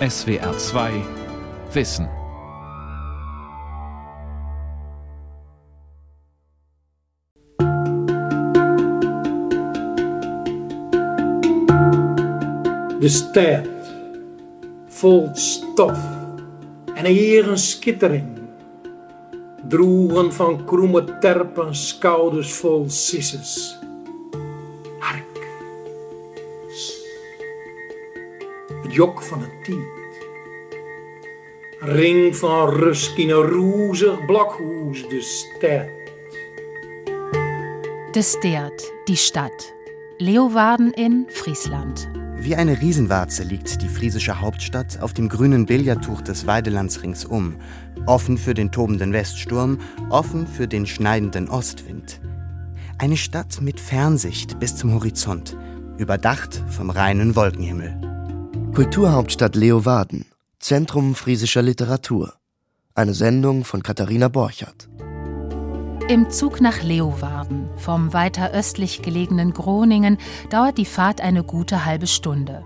SWR 2 Wissen. De stad, vol stof en hier een skittering. Droegen van kromme terpen, schouders vol sisses. Jok van het tijd. Ring van rust in een roezig blokhuis, de stad. De Steert, die Stadt. Leeuwarden in Friesland. Wie eine Riesenwarze liegt die friesische Hauptstadt auf dem grünen Billardtuch des Weidelands ringsum, offen für den tobenden Weststurm, offen für den schneidenden Ostwind. Eine Stadt mit Fernsicht bis zum Horizont, überdacht vom reinen Wolkenhimmel. Kulturhauptstadt Leeuwarden, Zentrum friesischer Literatur. Eine Sendung von Katharina Borchardt. Im Zug nach Leeuwarden, vom weiter östlich gelegenen Groningen, dauert die Fahrt eine gute halbe Stunde.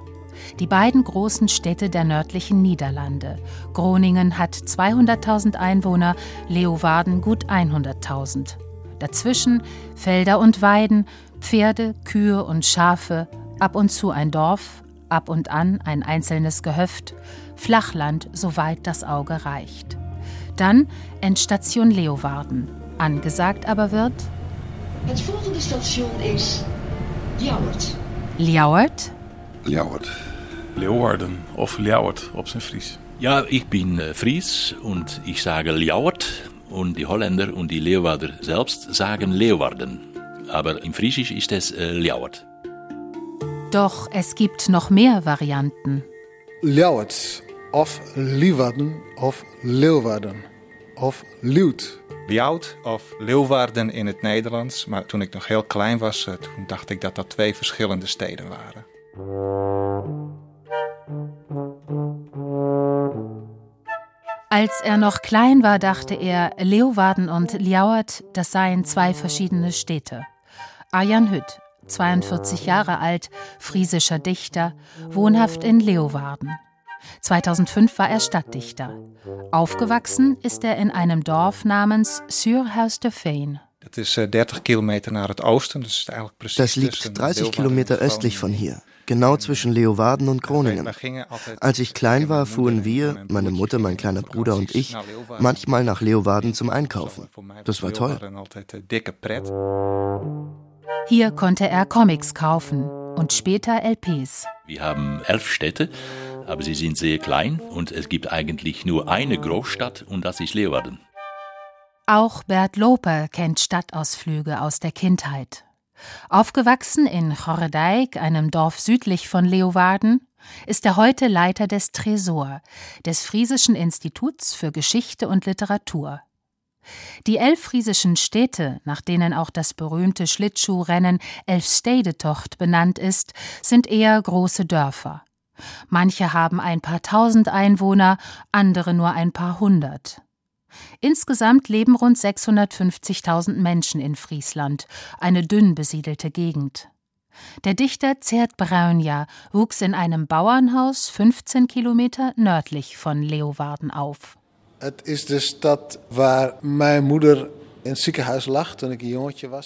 Die beiden großen Städte der nördlichen Niederlande. Groningen hat 200.000 Einwohner, Leeuwarden gut 100.000. Dazwischen Felder und Weiden, Pferde, Kühe und Schafe, ab und zu ein Dorf, ab und an ein einzelnes Gehöft, Flachland, soweit das Auge reicht. Dann Endstation Leeuwarden. Angesagt aber wird. Het volgende station is Ljouwert. Ljouwert? Ljouwert. Leeuwarden of Ljouwert op zijn Fries. Ja, ich bin äh, Fries und ich sage Ljouwert und die Holländer und die Leeuwarder selbst sagen Leeuwarden. Aber im Friesisch ist es äh, Ljouwert. Doch es gibt noch mehr Varianten. Ljouwert of Leeuwarden of Leeuwarden of Leeuwt. Ljout of Leeuwarden in het Nederlands. Maar toen ik nog heel klein was, eh, toen dacht ik dat dat twee verschillende steden waren. Als er noch klein war, dachte er, Leeuwarden und Ljouwert, das seien zwei verschiedene Städte. Arjan Hütt, 42 Jahre alt, friesischer Dichter, wohnhaft in Leeuwarden. 2005 war er Stadtdichter. Aufgewachsen ist er in einem Dorf namens Surhuis de Veen. Dat is 30 kilometer naar het oosten. Dus is eigenlijk precies Das liegt 30 Kilometer östlich von hier, genau zwischen Leeuwarden und Groningen. Als ich klein war, fuhren wir, meine Mutter, mein kleiner Bruder und ich, manchmal nach Leeuwarden zum Einkaufen. Das war toll. Hier konnte er Comics kaufen und später LPs. Wir haben elf Städte, aber sie sind sehr klein und es gibt eigentlich nur eine Großstadt und das ist Leeuwarden. Auch Bert Loper kennt Stadtausflüge aus der Kindheit. Aufgewachsen in Chorredijk, einem Dorf südlich von Leeuwarden, ist er heute Leiter des Tresor, des Friesischen Instituts für Geschichte und Literatur. Die elf friesischen Städte, nach denen auch das berühmte Schlittschuhrennen Elfstedetocht benannt ist, sind eher große Dörfer. Manche haben ein paar tausend Einwohner, andere nur ein paar hundert. Insgesamt leben rund 650.000 Menschen in Friesland, eine dünn besiedelte Gegend. Der Dichter Zert Braunja wuchs in einem Bauernhaus 15 Kilometer nördlich von Leeuwarden auf. Het is de stad waar mijn moeder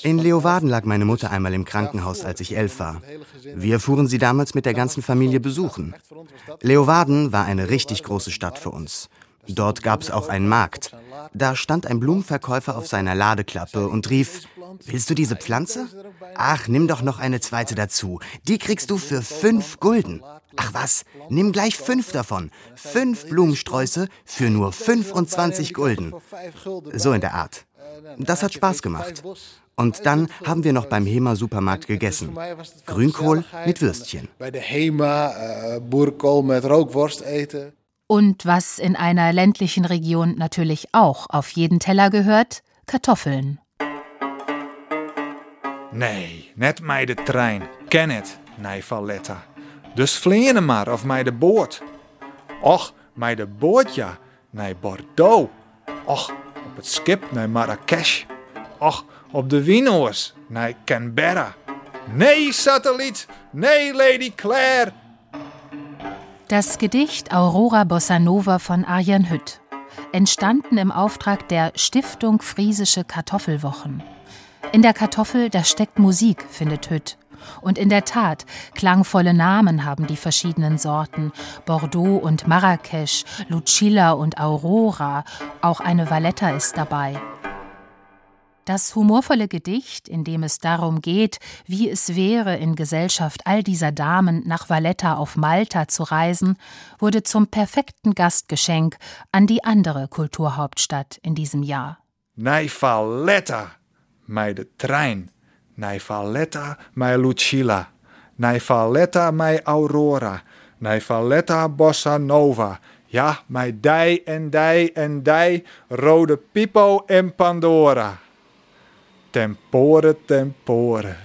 in Leeuwarden lag meine Mutter einmal im Krankenhaus, als ich elf war. Wir fuhren sie damals mit der ganzen Familie besuchen. Leeuwarden war eine richtig große Stadt für uns. Dort gab es auch einen Markt. Da stand ein Blumenverkäufer auf seiner Ladeklappe und rief, Willst du diese Pflanze? Ach, nimm doch noch eine zweite dazu. Die kriegst du für fünf Gulden. Ach was, nimm gleich fünf davon. Fünf Blumensträuße für nur 25 Gulden. So in der Art. Das hat Spaß gemacht. Und dann haben wir noch beim Hema-Supermarkt gegessen. Grünkohl mit Würstchen. Bij de Hema uh, boerenkool met rookworst eten. Und was in einer ländlichen Region natürlich auch auf jeden Teller gehört, Kartoffeln. Nee, net mij de trein. Ken het, nee Valletta. Dus vliegen maar, of mij de boot. Och, mij de boot ja, nee Bordeaux. Och, op het schip naar Marrakesh. Och, op de Winoors naar Canberra. Nee, satelliet. Nee, Lady Claire. Das Gedicht Aurora Bossa Nova von Arjan Hütt, entstanden im Auftrag der Stiftung Friesische Kartoffelwochen. In der Kartoffel, da steckt Musik, findet Hütt. Und in der Tat, klangvolle Namen haben die verschiedenen Sorten. Bordeaux und Marrakesch, Lucilla und Aurora, auch eine Valletta ist dabei. Das humorvolle Gedicht, in dem es darum geht, wie es wäre, in Gesellschaft all dieser Damen nach Valletta auf Malta zu reisen, wurde zum perfekten Gastgeschenk an die andere Kulturhauptstadt in diesem Jahr. Nei Valletta, mei de trein. Nei Valletta, mei Lucilla. Nei Valletta, mei Aurora. Nei Valletta, Bossa Nova. Ja, mei dij en dij en dij, Rode Pipo en Pandora. Tempore, tempore.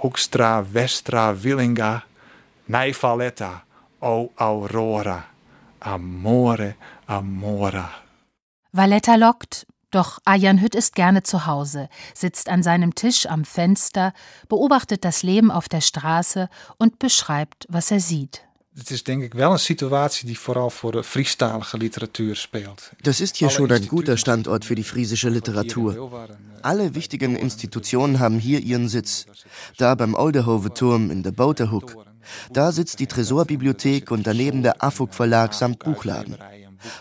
Hoekstra, Westra, Willinga. Nei Valletta, o Aurora. Amore, amora. Valletta lockt, doch Ayan Hütt ist gerne zu Hause, sitzt an seinem Tisch am Fenster, beobachtet das Leben auf der Straße und beschreibt, was er sieht. Het is denk ik wel een situatie die vooral voor de Friestalige Literatuur speelt. Das ist hier schon ein guter Standort für die friesische Literatur. Alle wichtigen Institutionen haben hier ihren Sitz. Da beim Oldehove-Turm in der Bouterhoek. Da sitzt die Tresorbibliothek und daneben der Afuk Verlag samt Buchladen.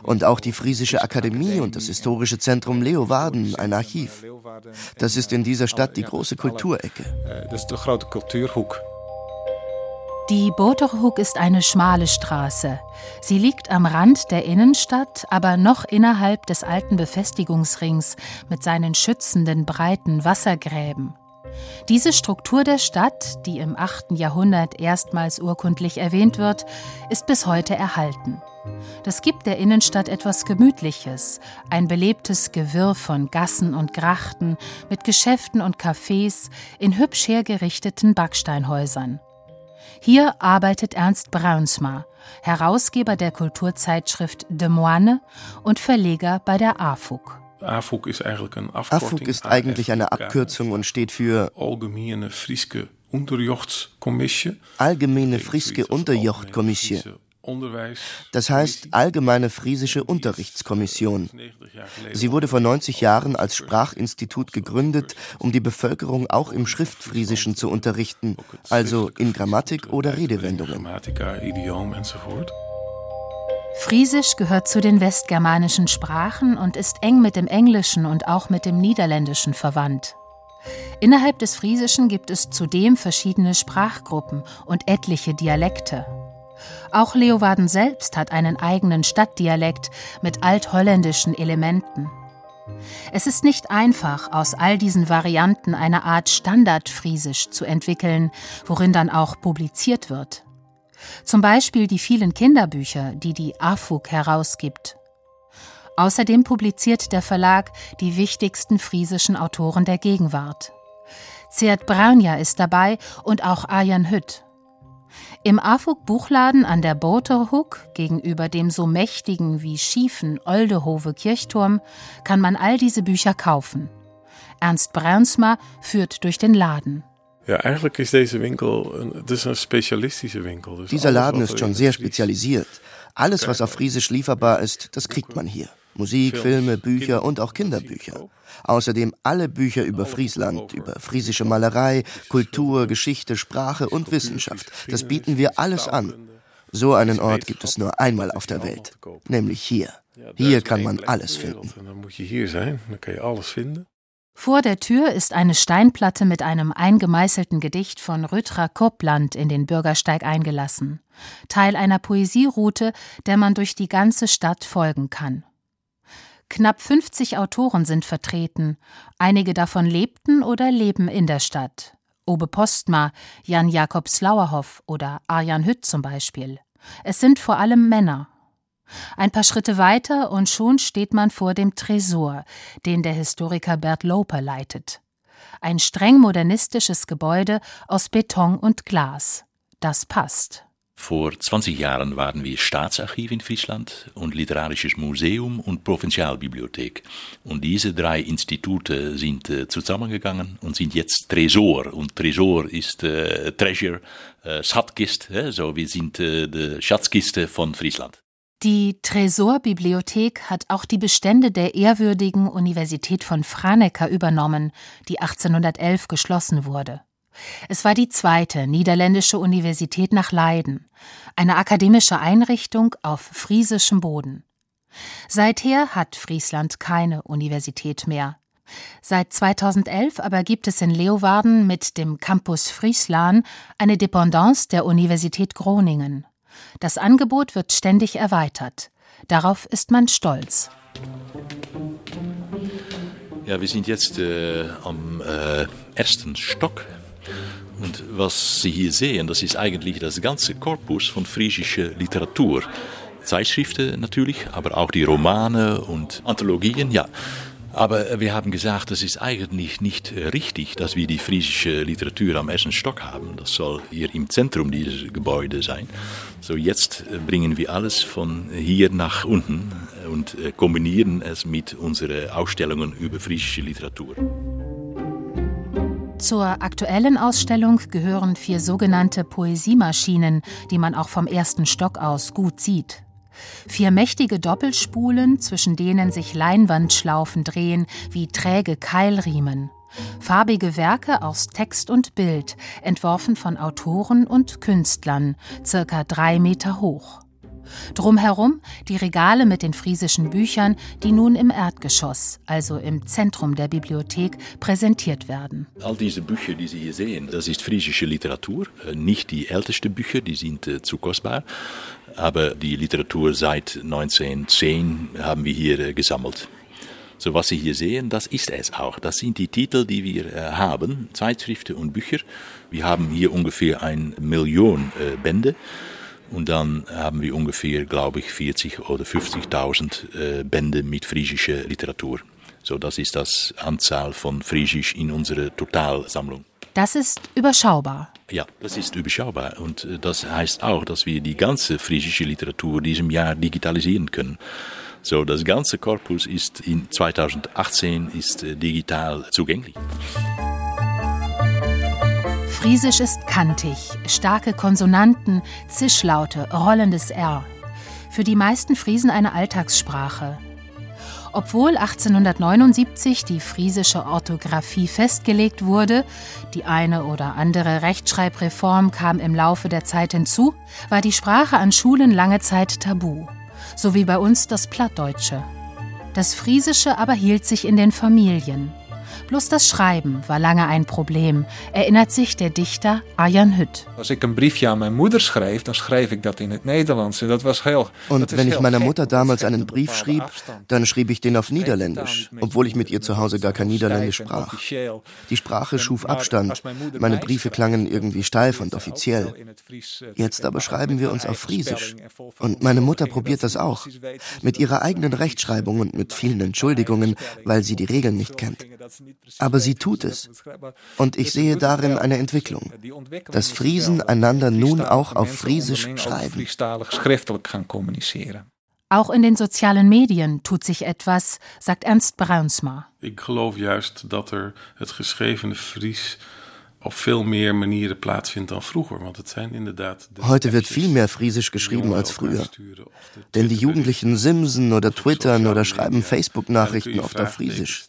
Und auch die Friesische Akademie und das historische Zentrum Leeuwarden, ein Archiv. Das ist in dieser Stadt die große Kulturecke. Das ist der große Kulturhoek. Die Boterhoek ist eine schmale Straße. Sie liegt am Rand der Innenstadt, aber noch innerhalb des alten Befestigungsrings mit seinen schützenden breiten Wassergräben. Diese Struktur der Stadt, die im 8. Jahrhundert erstmals urkundlich erwähnt wird, ist bis heute erhalten. Das gibt der Innenstadt etwas Gemütliches, ein belebtes Gewirr von Gassen und Grachten mit Geschäften und Cafés in hübsch hergerichteten Backsteinhäusern. Hier arbeitet Ernst Braunsma, Herausgeber der Kulturzeitschrift De Moine und Verleger bei der AFUG. AFUG ist eigentlich, ein AFUG ist eigentlich eine Abkürzung und steht für Allgemeine Frieske Unterjochtskommissie. Allgemeine Frieske Unterjochtkommissie. Das heißt Allgemeine Friesische Unterrichtskommission. Sie wurde vor 90 Jahren als Sprachinstitut gegründet, um die Bevölkerung auch im Schriftfriesischen zu unterrichten, also in Grammatik oder Redewendungen. Friesisch gehört zu den westgermanischen Sprachen und ist eng mit dem Englischen und auch mit dem Niederländischen verwandt. Innerhalb des Friesischen gibt es zudem verschiedene Sprachgruppen und etliche Dialekte. Auch Leeuwarden selbst hat einen eigenen Stadtdialekt mit altholländischen Elementen. Es ist nicht einfach, aus all diesen Varianten eine Art Standardfriesisch zu entwickeln, worin dann auch publiziert wird. Zum Beispiel die vielen Kinderbücher, die die AFUG herausgibt. Außerdem publiziert der Verlag die wichtigsten friesischen Autoren der Gegenwart. Zert Braunja ist dabei und auch Arjan Hütt. Im AFUG Buchladen an der Boterhoek gegenüber dem so mächtigen wie schiefen Oldehove Kirchturm kann man all diese Bücher kaufen. Ernst Braunsma führt durch den Laden. Ja, eigentlich ist dieser Winkel das ist ein spezialistischer Winkel. Dieser Laden ist schon sehr spezialisiert. Alles, was auf Friesisch lieferbar ist, das kriegt man hier. Musik, Filme, Bücher und auch Kinderbücher. Außerdem alle Bücher über Friesland, über friesische Malerei, Kultur, Geschichte, Sprache und Wissenschaft. Das bieten wir alles an. So einen Ort gibt es nur einmal auf der Welt, nämlich hier. Hier kann man alles finden. Vor der Tür ist eine Steinplatte mit einem eingemeißelten Gedicht von Rütra Koppland in den Bürgersteig eingelassen. Teil einer Poesieroute, der man durch die ganze Stadt folgen kann. Knapp 50 Autoren sind vertreten. Einige davon lebten oder leben in der Stadt. Obe Postma, Jan Jakob Slauerhoff oder Arjan Hütt zum Beispiel. Es sind vor allem Männer. Ein paar Schritte weiter und schon steht man vor dem Tresor, den der Historiker Bert Loper leitet. Ein streng modernistisches Gebäude aus Beton und Glas. Das passt. Vor 20 Jahren waren wir Staatsarchiv in Friesland und Literarisches Museum und Provinzialbibliothek. Und diese drei Institute sind äh, zusammengegangen und sind jetzt Tresor. Und Tresor ist äh, Treasure, äh, Schatzkiste, so wir sind äh, die Schatzkiste von Friesland. Die Tresorbibliothek hat auch die Bestände der ehrwürdigen Universität von Franeker übernommen, die 1811 geschlossen wurde. Es war die zweite niederländische Universität nach Leiden, eine akademische Einrichtung auf friesischem Boden. Seither hat Friesland keine Universität mehr. Seit 2011 aber gibt es in Leeuwarden mit dem Campus Friesland eine Dependance der Universität Groningen. Das Angebot wird ständig erweitert. Darauf ist man stolz. Ja, wir sind jetzt äh, am äh, ersten Stock und was Sie hier sehen, das ist eigentlich das ganze Korpus von friesischer Literatur. Zeitschriften natürlich, aber auch die Romane und Anthologien, ja. Aber wir haben gesagt, es ist eigentlich nicht richtig, dass wir die friesische Literatur am ersten Stock haben. Das soll hier im Zentrum dieses Gebäudes sein. So jetzt bringen wir alles von hier nach unten und kombinieren es mit unseren Ausstellungen über friesische Literatur. Zur aktuellen Ausstellung gehören vier sogenannte Poesiemaschinen, die man auch vom ersten Stock aus gut sieht. Vier mächtige Doppelspulen, zwischen denen sich Leinwandschlaufen drehen wie träge Keilriemen. Farbige Werke aus Text und Bild, entworfen von Autoren und Künstlern, circa drei Meter hoch. Drumherum die Regale mit den friesischen Büchern, die nun im Erdgeschoss, also im Zentrum der Bibliothek, präsentiert werden. All diese Bücher, die Sie hier sehen, das ist friesische Literatur. Äh, nicht die ältesten Bücher, die sind äh, zu kostbar. Aber die Literatur seit 1910 haben wir hier äh, gesammelt. So was Sie hier sehen, das ist es auch. Das sind die Titel, die wir haben, Zeitschriften und Bücher. Wir haben hier ungefähr eine Million Bände. Und dann haben wir ungefähr, glaube ich, 40 oder 50.000 äh, Bände mit friesischer Literatur. So, das ist das Anzahl von Friesisch in unserer Totalsammlung. Das ist überschaubar. Ja, das ist überschaubar. Und äh, das heißt auch, dass wir die ganze friesische Literatur diesem Jahr digitalisieren können. So, das ganze Korpus ist in 2018 ist äh, digital zugänglich. Friesisch ist kantig, starke Konsonanten, Zischlaute, rollendes R. Für die meisten Friesen eine Alltagssprache. Obwohl 1879 die friesische Orthographie festgelegt wurde, die eine oder andere Rechtschreibreform kam im Laufe der Zeit hinzu, war die Sprache an Schulen lange Zeit tabu, so wie bei uns das Plattdeutsche. Das Friesische aber hielt sich in den Familien. Bloß das Schreiben war lange ein Problem, erinnert sich der Dichter Arjan Hütt. Als ich ein Briefje an meine Mutter schreef, dann schreef ich das in het Nederlands. Das was heel, Und wenn ich meiner Mutter damals einen Brief schrieb, dann schrieb ich den auf Niederländisch, obwohl ich mit ihr zu Hause gar kein Niederländisch sprach. Die Sprache schuf Abstand. Meine Briefe klangen irgendwie steif und offiziell. Jetzt aber schreiben wir uns auf Friesisch. Und meine Mutter probiert das auch. Mit ihrer eigenen Rechtschreibung und mit vielen Entschuldigungen, weil sie die Regeln nicht kennt. Aber sie tut es. Und ich sehe darin eine Entwicklung, dass Friesen einander nun auch auf Friesisch schreiben. Auch in den sozialen Medien tut sich etwas, sagt Ernst Bruinsma. Ich juist dat er het geschrevene Fries auf viel mehr Manieren plaatsvindt dan vroeger. Want het zijn inderdaad. Heute wird viel mehr Friesisch geschrieben als früher. Denn die Jugendlichen simsen oder twittern oder schreiben Facebook-Nachrichten oft auf Friesisch.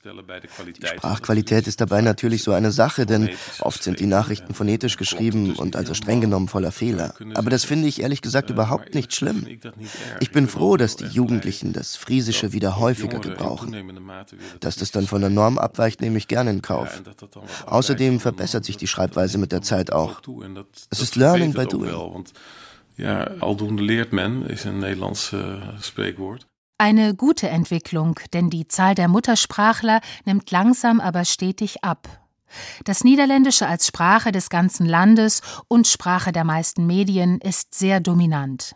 Die Sprachqualität ist dabei natürlich so eine Sache, denn oft sind die Nachrichten phonetisch geschrieben und also streng genommen voller Fehler. Aber das finde ich ehrlich gesagt überhaupt nicht schlimm. Ich bin froh, dass die Jugendlichen das Friesische wieder häufiger gebrauchen. Dass das dann von der Norm abweicht, nehme ich gerne in Kauf. Außerdem verbessert sich die Schreibweise mit der Zeit auch. Es ist Learning by Doing. Ja, aldoende leert men, ist ein Nederlands uh, Spreekwoord. Eine gute Entwicklung, denn die Zahl der Muttersprachler nimmt langsam aber stetig ab. Das Niederländische als Sprache des ganzen Landes und Sprache der meisten Medien ist sehr dominant.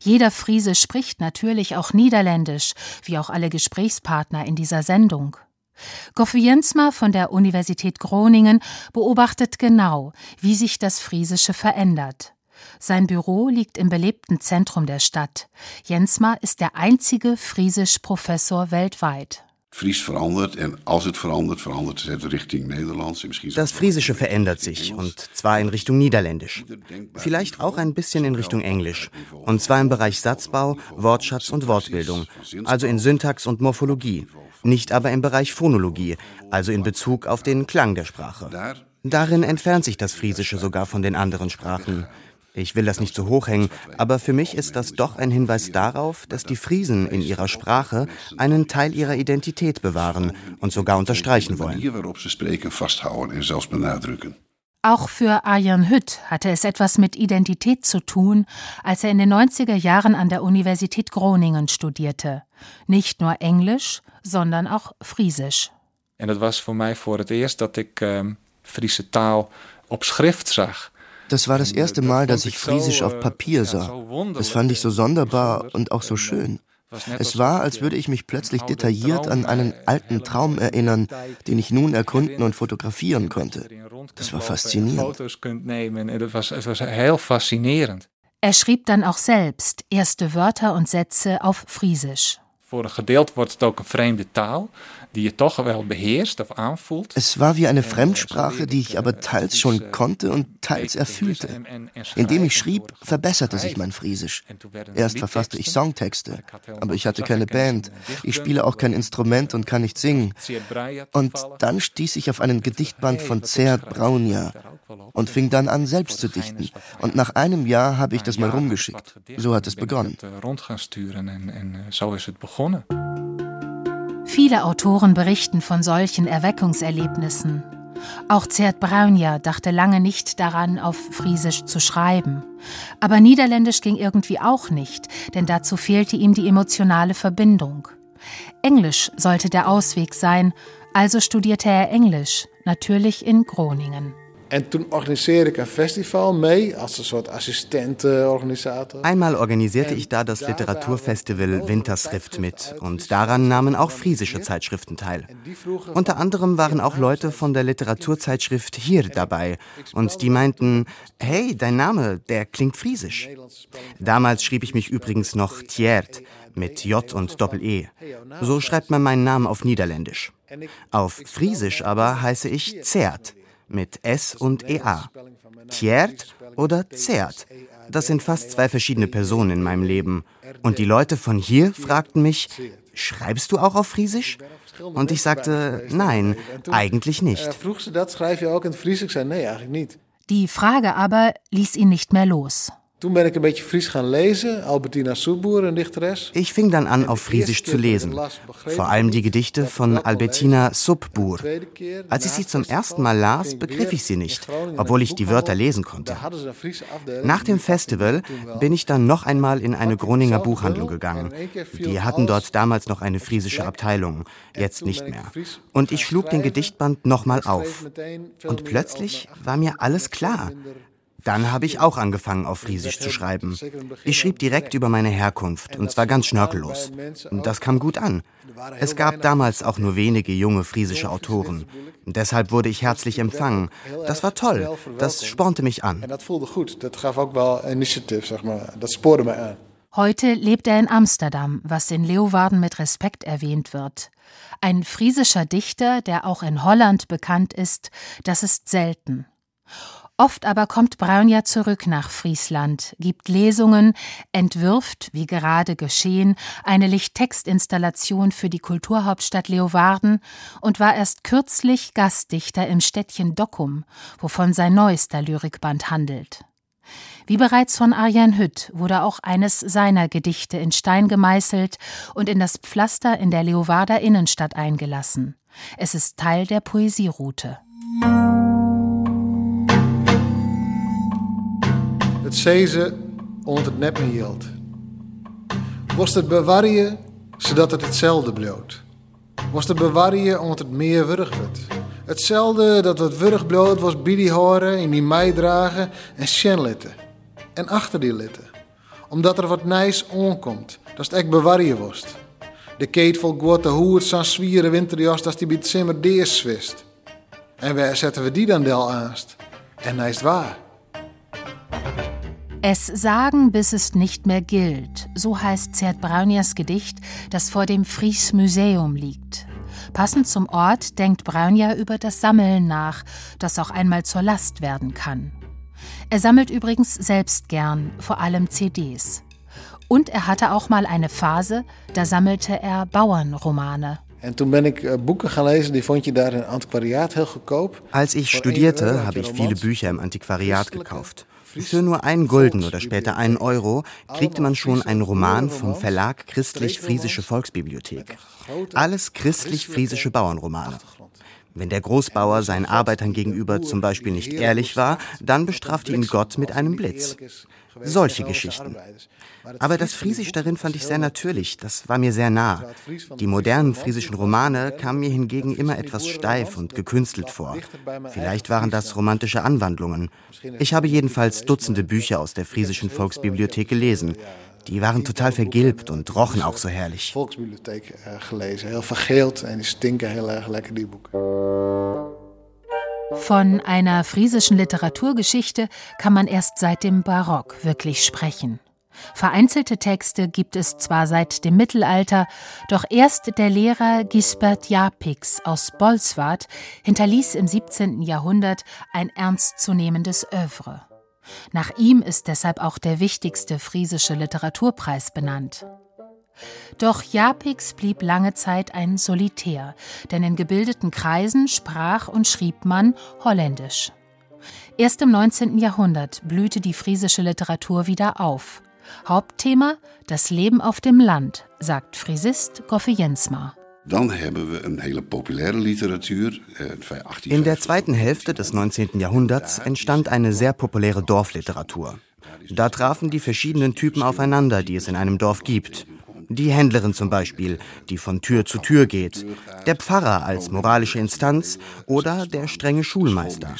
Jeder Friese spricht natürlich auch Niederländisch, wie auch alle Gesprächspartner in dieser Sendung. Goffe Jensma von der Universität Groningen beobachtet genau, wie sich das Friesische verändert. Sein Büro liegt im belebten Zentrum der Stadt. Jensma ist der einzige Friesisch-Professor weltweit. Fries verandert und als es verandert, verandert es Richtung Nederlands. Das Friesische verändert sich und zwar in Richtung Niederländisch. Vielleicht auch ein bisschen in Richtung Englisch. Und zwar im Bereich Satzbau, Wortschatz und Wortbildung, also in Syntax und Morphologie. Nicht aber im Bereich Phonologie, also in Bezug auf den Klang der Sprache. Darin entfernt sich das Friesische sogar von den anderen Sprachen. Ich will das nicht zu hoch hängen, aber für mich ist das doch ein Hinweis darauf, dass die Friesen in ihrer Sprache einen Teil ihrer Identität bewahren und sogar unterstreichen wollen. Auch für Arjan Hütt hatte es etwas mit Identität zu tun, als er in den 90er Jahren an der Universität Groningen studierte. Nicht nur Englisch, sondern auch Friesisch. Und das war für mich voor het eerst dat ik ähm, Friese taal op schrift zag. Das war das erste Mal, dass ich Friesisch auf Papier sah. Das fand ich so sonderbar und auch so schön. Es war, als würde ich mich plötzlich detailliert an einen alten Traum erinnern, den ich nun erkunden und fotografieren konnte. Das war faszinierend. Er schrieb dann auch selbst erste Wörter und Sätze auf Friesisch. Voor een gedeelte wordt het ook een vreemde taal die je toch wel beheerst of aanvoelt. Es war wie eine Fremdsprache, die ich aber teils schon konnte und teils erfüllte. Indem ich schrieb, verbesserte sich mein Friesisch. Erst verfasste ich Songtexte, aber ich hatte keine Band. Ich spiele auch kein Instrument und kann nicht singen. Und dann stieß ich auf einen Gedichtband von Zert Braunja und fing dann an, selbst zu dichten. Und nach einem Jahr habe ich das mal rumgeschickt. So hat es begonnen. Viele Autoren berichten von solchen Erweckungserlebnissen. Auch Zert Braunja dachte lange nicht daran, auf Friesisch zu schreiben. Aber Niederländisch ging irgendwie auch nicht, denn dazu fehlte ihm die emotionale Verbindung. Englisch sollte der Ausweg sein, also studierte er Englisch, natürlich in Groningen. En toen organiseerde ik een festival mee als een soort assistentenorganisator. Einmal organisierte ich da das Literaturfestival Winterschrift mit und daran nahmen auch friesische Zeitschriften teil. Unter anderem waren auch Leute von der Literaturzeitschrift Hier dabei und die meinten, hey, dein Name, der klingt friesisch. Damals schrieb ich mich übrigens noch Tjert mit J und Doppel-E. So schreibt man meinen Namen auf Niederländisch. Auf Friesisch aber heiße ich Zert mit S und EA. Tjert oder Zert. Das sind fast zwei verschiedene Personen in meinem Leben. Und die Leute von hier fragten mich, schreibst du auch auf Friesisch? Und ich sagte, nein, eigentlich nicht. Die Frage aber ließ ihn nicht mehr los. Toen ben ik een beetje Fries gaan lezen. Albertina Soeboer, een dichteres. Ich fing dann an, auf Friesisch zu lesen. Vor allem die Gedichte von Albertina Subboer. Als ich sie zum ersten Mal las, begriff ich sie nicht, obwohl ich die Wörter lesen konnte. Nach dem Festival bin ich dann noch einmal in eine Groninger Buchhandlung gegangen. Die hatten dort damals noch eine friesische Abteilung, jetzt nicht mehr. Und ich schlug den Gedichtband nochmal auf. Und plötzlich war mir alles klar. Dann habe ich auch angefangen, auf Friesisch zu schreiben. Ich schrieb direkt über meine Herkunft, und zwar ganz schnörkellos. Das kam gut an. Es gab damals auch nur wenige junge friesische Autoren. Deshalb wurde ich herzlich empfangen. Das war toll. Das spornte mich an. Heute lebt er in Amsterdam, was in Leeuwarden mit Respekt erwähnt wird. Ein friesischer Dichter, der auch in Holland bekannt ist, das ist selten. Oft aber kommt Braunja zurück nach Friesland, gibt Lesungen, entwirft, wie gerade geschehen, eine Lichttextinstallation für die Kulturhauptstadt Leeuwarden und war erst kürzlich Gastdichter im Städtchen Dokkum, wovon sein neuester Lyrikband handelt. Wie bereits von Arjan Hütt wurde auch eines seiner Gedichte in Stein gemeißelt und in das Pflaster in der Leeuwarder Innenstadt eingelassen. Es ist Teil der Poesieroute. Het zezen onder het net hield. Was het bewarje zodat het hetzelfde bloot. Was het bewarje omdat het meer wurg werd. Hetzelfde dat wat wurg bloot was bij die horen in die meidragen en sjenlitten. En achter die litten. Omdat er wat nijs onkomt, dat het ek bewarje was. De keet vol grote hoer zo'n zwieren winterjas als die bij het simmer deers zwist. En waar zetten we die dan del aanst? En hij is waar. Es sagen, bis es nicht mehr gilt, so heißt Zert Braunias Gedicht, das vor dem Fries Museum liegt. Passend zum Ort denkt Braunja über das Sammeln nach, das auch einmal zur Last werden kann. Er sammelt übrigens selbst gern, vor allem CDs. Und er hatte auch mal eine Phase, da sammelte er Bauernromane. Eh. Als ich studierte, habe ich viele Bücher im Antiquariat gekauft. Für nur einen Gulden oder später einen Euro kriegte man schon einen Roman vom Verlag Christlich-Friesische Volksbibliothek. Alles christlich-friesische Bauernromane. Wenn der Großbauer seinen Arbeitern gegenüber zum Beispiel nicht ehrlich war, dann bestrafte ihn Gott mit einem Blitz. Solche Geschichten. Aber das Friesisch darin fand ich sehr natürlich, das war mir sehr nah. Die modernen friesischen Romane kamen mir hingegen immer etwas steif und gekünstelt vor. Vielleicht waren das romantische Anwandlungen. Ich habe jedenfalls Dutzende Bücher aus der friesischen Volksbibliothek gelesen. Die waren total vergilbt und rochen auch so herrlich. Volksbibliothek äh, gelesen, heel vergeeld en die stinken heel erg lekker, die boeken. Von einer friesischen Literaturgeschichte kann man erst seit dem Barock wirklich sprechen. Vereinzelte Texte gibt es zwar seit dem Mittelalter, doch erst der Lehrer Gisbert Japix aus Bolsward hinterließ im 17. Jahrhundert ein ernstzunehmendes Övre. Nach ihm ist deshalb auch der wichtigste friesische Literaturpreis benannt. Doch Japix blieb lange Zeit ein Solitär, denn in gebildeten Kreisen sprach und schrieb man Holländisch. Erst im 19. Jahrhundert blühte die friesische Literatur wieder auf. Hauptthema das Leben auf dem Land, sagt Friesist Goffe Jensma. Dann haben wir eine hele populäre Literatur. Äh, In der zweiten Hälfte des 19. Jahrhunderts entstand eine sehr populäre Dorfliteratur. Da trafen die verschiedenen Typen aufeinander, die es in einem Dorf gibt. Die Händlerin zum Beispiel, die von Tür zu Tür geht, der Pfarrer als moralische Instanz oder der strenge Schulmeister.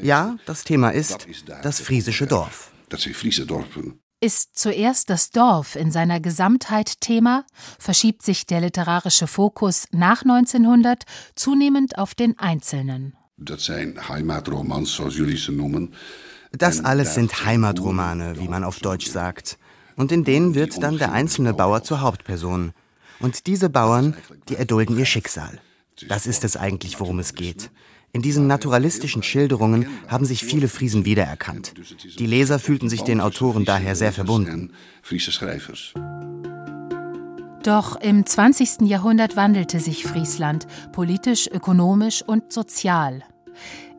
Ja, das Thema ist das friesische Dorf. Das sind Friese Dorpen. Ist zuerst das Dorf in seiner Gesamtheit Thema, verschiebt sich der literarische Fokus nach 1900 zunehmend auf den Einzelnen. Das sind Heimatromans, zoals jullie ze noemen. Das alles sind Heimatromane, wie man auf Deutsch sagt. Und in denen wird dann der einzelne Bauer zur Hauptperson. Und diese Bauern, die erdulden ihr Schicksal. Das ist es eigentlich, worum es geht. In diesen naturalistischen Schilderungen haben sich viele Friesen wiedererkannt. Die Leser fühlten sich den Autoren daher sehr verbunden. Doch im 20. Jahrhundert wandelte sich Friesland politisch, ökonomisch und sozial.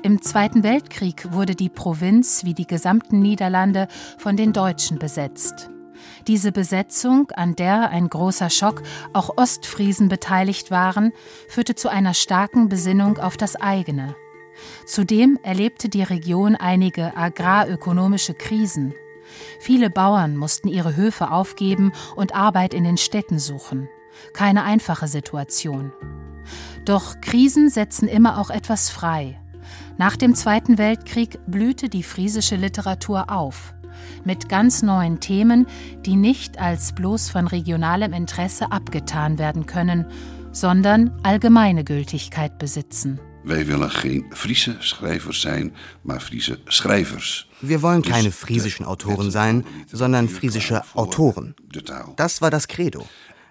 Im Zweiten Weltkrieg wurde die Provinz wie die gesamten Niederlande von den Deutschen besetzt. Diese Besetzung, an der ein großer Schock auch Ostfriesen beteiligt waren, führte zu einer starken Besinnung auf das eigene. Zudem erlebte die Region einige agrarökonomische Krisen. Viele Bauern mussten ihre Höfe aufgeben und Arbeit in den Städten suchen. Keine einfache Situation. Doch Krisen setzen immer auch etwas frei. Nach dem Zweiten Weltkrieg blühte die friesische Literatur auf mit ganz neuen Themen, die nicht als bloß von regionalem Interesse abgetan werden können, sondern allgemeine Gültigkeit besitzen. Wij willen geen Friese schrijvers zijn, maar Friese schrijvers. Wir wollen keine friesischen Autoren sein, sondern friesische Autoren. Das war das Credo.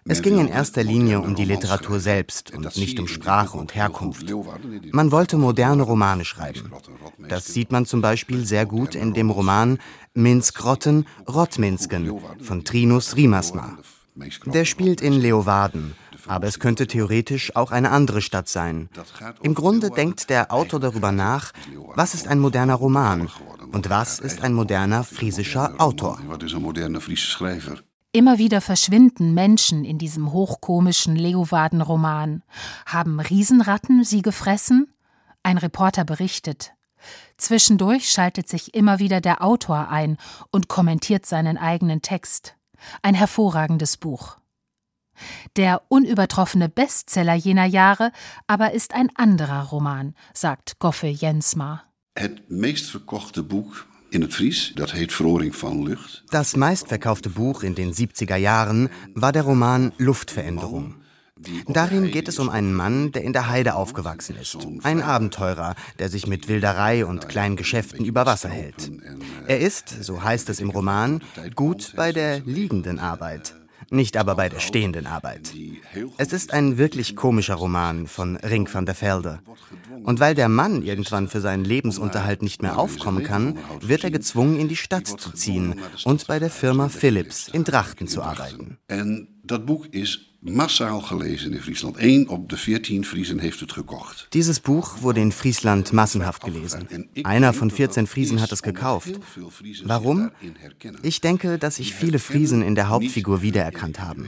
Es ging in erster Linie um die Literatur selbst und nicht um Sprache und Herkunft. Man wollte moderne Romane schreiben. Das sieht man zum Beispiel sehr gut in dem Roman Minskrotten, Rottminsken von Trinus Riemersma. Der spielt in Leeuwarden, aber es könnte theoretisch auch eine andere Stadt sein. Im Grunde denkt der Autor darüber nach, was ist ein moderner Roman und was ist ein moderner friesischer Autor. Immer wieder verschwinden Menschen in diesem hochkomischen Leeuwarden-Roman. Haben Riesenratten sie gefressen? Ein Reporter berichtet. Zwischendurch schaltet sich immer wieder der Autor ein und kommentiert seinen eigenen Text. Ein hervorragendes Buch. Der unübertroffene Bestseller jener Jahre aber ist ein anderer Roman, sagt Goffe Jensma. Das meistverkochte Buch in het Fries, dat heet Verroring van Lucht. Das meistverkaufte Buch in den 70er Jahren war der Roman Luftveränderung. Darin geht es um einen Mann, der in der Heide aufgewachsen ist. Ein Abenteurer, der sich mit Wilderei und kleinen Geschäften über Wasser hält. Er ist, so heißt es im Roman, gut bei der liegenden Arbeit nicht aber bei der stehenden Arbeit. Es ist ein wirklich komischer Roman von Ring van der Velde. Und weil der Mann irgendwann für seinen Lebensunterhalt nicht mehr aufkommen kann, wird er gezwungen, in die Stadt zu ziehen und bei der Firma Philips in Drachten zu arbeiten. Das Buch ist massaal gelezen in Friesland. Eén op de 14 Friesen heeft het gekocht. Dieses Buch wurde in Friesland massenhaft gelesen. Einer von 14 Friesen hat es gekauft. Warum? Ich denke, dass sich viele Friesen in der Hauptfigur wiedererkannt haben.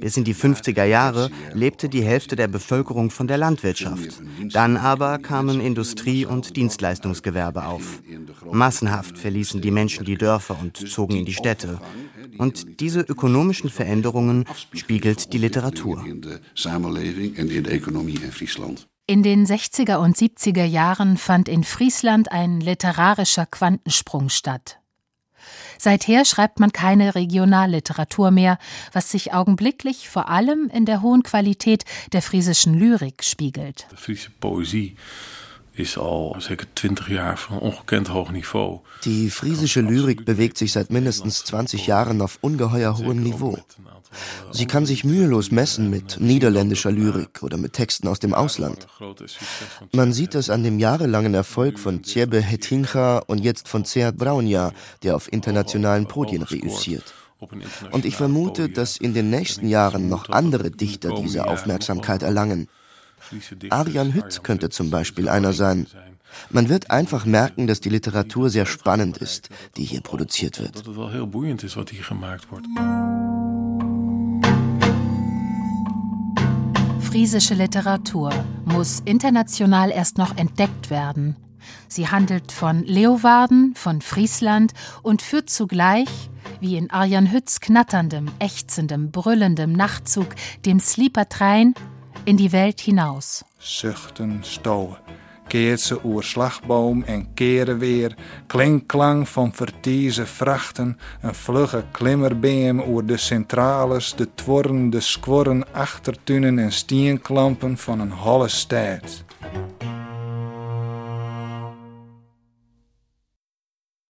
Bis in die 50er Jahre lebte die Hälfte der Bevölkerung von der Landwirtschaft. Dann aber kamen Industrie- und Dienstleistungsgewerbe auf. Massenhaft verließen die Menschen die Dörfer und zogen in die Städte. Und diese ökonomischen Veränderungen spiegelt die Literatur. In den 60er und 70er Jahren fand in Friesland ein literarischer Quantensprung statt. Seither schreibt man keine Regionalliteratur mehr, was sich augenblicklich vor allem in der hohen Qualität der friesischen Lyrik spiegelt. Die friesische Poesie ist al zeker 20 Jahre von ongekend hoog Niveau. Die friesische Lyrik bewegt sich seit mindestens 20 Jahren auf ungeheuer hohem Niveau. Sie kann sich mühelos messen mit niederländischer Lyrik oder mit Texten aus dem Ausland. Man sieht es an dem jahrelangen Erfolg von Tjebe Hetincha und jetzt von Seat Braunja, der auf internationalen Podien reüssiert. Und ich vermute, dass in den nächsten Jahren noch andere Dichter diese Aufmerksamkeit erlangen. Arian Hütt könnte zum Beispiel einer sein. Man wird einfach merken, dass die Literatur sehr spannend ist, die hier produziert wird. Friesische Literatur muss international erst noch entdeckt werden. Sie handelt von Leeuwarden, von Friesland und führt zugleich, wie in Arjan Hütts knatterndem, ächzendem, brüllendem Nachtzug, dem Sleeper-Train, in die Welt hinaus. Zuchten, stouen, keert ze oer slagboom en keren weer, klinkklang van vertieze vrachten, een vlugge klimmerbeam oer de centrales, de tworren, de squorren, achtertuinen en stienklampen van een holle stad.